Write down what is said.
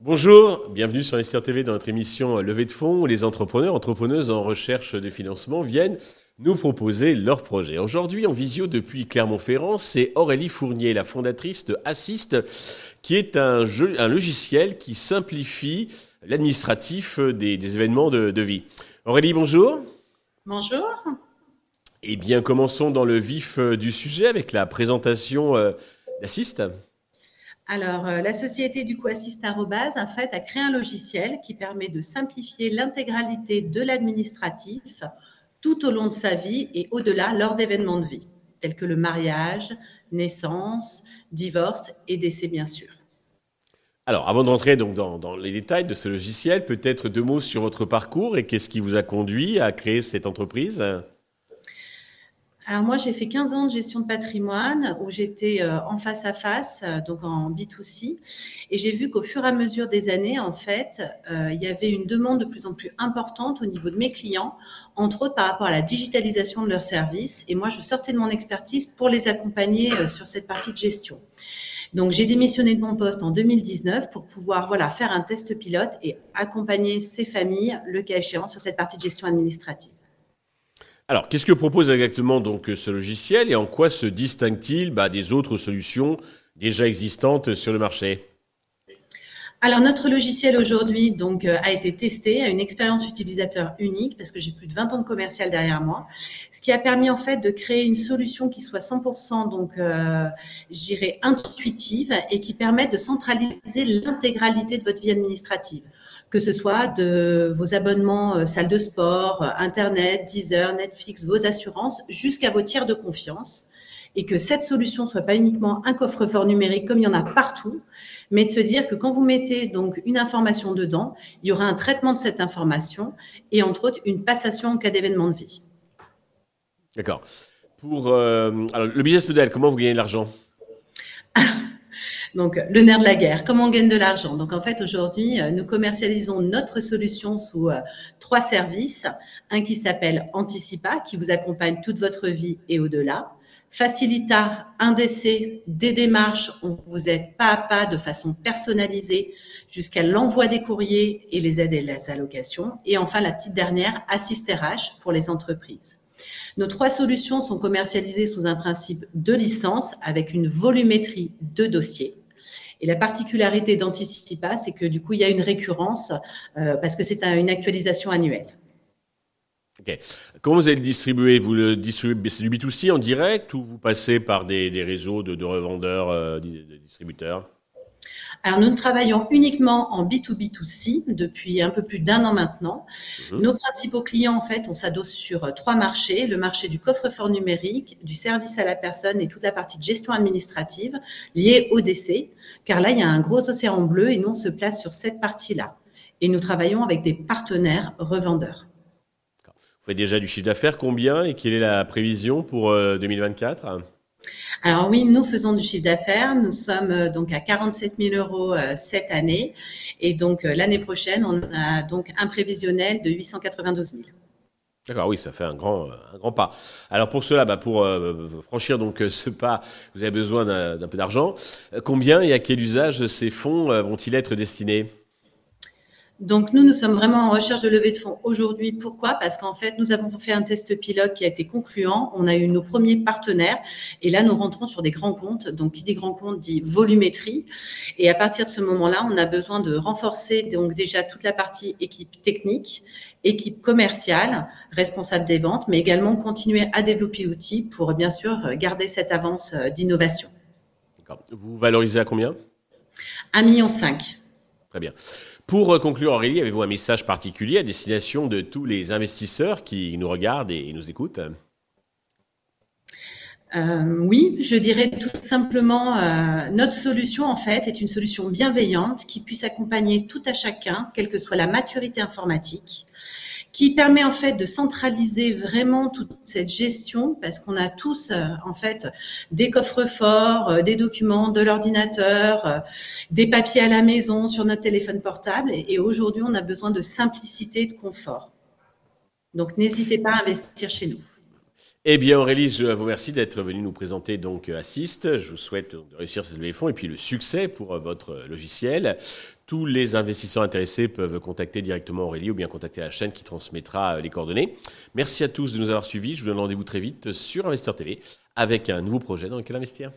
Bonjour, bienvenue sur Investir TV dans notre émission Levée de fonds où les entrepreneurs, entrepreneuses en recherche de financement viennent nous proposer leurs projets. Aujourd'hui en visio depuis Clermont-Ferrand, c'est Aurélie Fournier, la fondatrice de Assist, qui est un, logiciel qui simplifie l'administratif des, événements de vie. Aurélie, bonjour. Bonjour. Eh bien, commençons dans le vif du sujet avec la présentation euh, d'Assist. Alors, euh, la société du coup Assist en fait, a créé un logiciel qui permet de simplifier l'intégralité de l'administratif tout au long de sa vie et au-delà lors d'événements de vie, tels que le mariage, naissance, divorce et décès, bien sûr. Alors, avant d'entrer donc dans, les détails de ce logiciel, peut-être deux mots sur votre parcours et qu'est-ce qui vous a conduit à créer cette entreprise? Alors moi, j'ai fait 15 ans de gestion de patrimoine où j'étais euh, en face à face, euh, donc en B2C. Et j'ai vu qu'au fur et à mesure des années, en fait, euh, il y avait une demande de plus en plus importante au niveau de mes clients, entre autres par rapport à la digitalisation de leurs services. Et moi, je sortais de mon expertise pour les accompagner sur cette partie de gestion. Donc, j'ai démissionné de mon poste en 2019 pour pouvoir voilà, faire un test pilote et accompagner ces familles, le cas échéant, sur cette partie de gestion administrative. Alors, qu'est-ce que propose exactement donc ce logiciel et en quoi se distingue-t-il bah, des autres solutions déjà existantes sur le marché? Alors notre logiciel aujourd'hui donc euh, a été testé à une expérience utilisateur unique parce que j'ai plus de 20 ans de commercial derrière moi, ce qui a permis en fait de créer une solution qui soit 100% donc euh, j'irai intuitive et qui permette de centraliser l'intégralité de votre vie administrative que ce soit de vos abonnements euh, salle de sport, euh, Internet, Deezer, Netflix, vos assurances, jusqu'à vos tiers de confiance. Et que cette solution soit pas uniquement un coffre-fort numérique comme il y en a partout, mais de se dire que quand vous mettez donc une information dedans, il y aura un traitement de cette information et entre autres une passation en cas d'événement de vie. D'accord. Pour euh, alors, le business model, comment vous gagnez de l'argent? Donc, le nerf de la guerre, comment on gagne de l'argent? Donc, en fait, aujourd'hui, euh, nous commercialisons notre solution sous euh, trois services. Un qui s'appelle Anticipa, qui vous accompagne toute votre vie et au-delà. Facilita, un décès, des démarches, on vous aide pas à pas de façon personnalisée jusqu'à l'envoi des courriers et les aides et les allocations. Et enfin, la petite dernière, Assist RH pour les entreprises. Nos trois solutions sont commercialisées sous un principe de licence avec une volumétrie de dossiers. Et la particularité d'Anticipa, c'est que du coup, il y a une récurrence euh, parce que c'est une actualisation annuelle. Comment vous allez le distribuer? Vous le distribuez, c'est du B2C en direct ou vous passez par des, réseaux de, revendeurs, euh, de distributeurs? Alors, nous travaillons uniquement en B2B2C depuis un peu plus d'un an maintenant. Mhm. Nos principaux clients, en fait, on s'adosse sur euh, trois marchés. Le marché du coffre-fort numérique, du service à la personne et toute la partie de gestion administrative liée au décès. Car là, il y a un gros océan bleu et nous, on se place sur cette partie-là. Et nous travaillons avec des partenaires revendeurs. Vous faites déjà du chiffre d'affaires, combien et quelle est la prévision pour 2024 euh, alors oui, nous faisons du chiffre d'affaires. Nous sommes euh, donc à 47 000 euros euh, cette année. Et donc l'année prochaine, on a donc un prévisionnel de 892 000. D'accord, oui, ça fait un grand, un grand pas. Alors pour cela, bah pour franchir donc ce pas, vous avez besoin d'un peu d'argent. Combien et à quel usage ces fonds vont-ils être destinés? Donc nous, nous sommes vraiment en recherche de levée de fonds aujourd'hui. Pourquoi? Parce qu'en fait, nous avons fait un test pilote qui a été concluant. On a eu nos premiers partenaires et là, nous rentrons sur des grands comptes. Donc, qui dit grand compte dit volumétrie. Et à partir de ce moment-là, on a besoin de renforcer donc déjà toute la partie équipe technique, équipe commerciale, responsable des ventes, mais également continuer à développer l'outil pour bien sûr garder cette avance euh, d'innovation. Vous valorisez à combien? 1,5 million. Très bien. Pour conclure, Aurélie, avez-vous un message particulier à destination de tous les investisseurs qui nous regardent et nous écoutent? Euh, oui, je dirais tout simplement, euh, notre solution en fait est une solution bienveillante qui puisse accompagner tout à chacun, quelle que soit la maturité informatique, qui permet en fait de centraliser vraiment toute cette gestion parce qu'on a tous euh, en fait des coffres forts, euh, des documents, de l'ordinateur, euh, des papiers à la maison sur notre téléphone portable et, aujourd'hui on a besoin de simplicité et de confort. Donc n'hésitez pas à investir chez nous. Eh bien Aurélie, je vous remercie d'être venue nous présenter donc Assist. Je vous souhaite de réussir cette levée de fonds et puis le succès pour votre logiciel. Tous les investisseurs intéressés peuvent contacter directement Aurélie ou bien contacter la chaîne qui transmettra les coordonnées. Merci à tous de nous avoir suivis. Je vous donne rendez-vous très vite sur Investeur TV avec un nouveau projet dans lequel investir.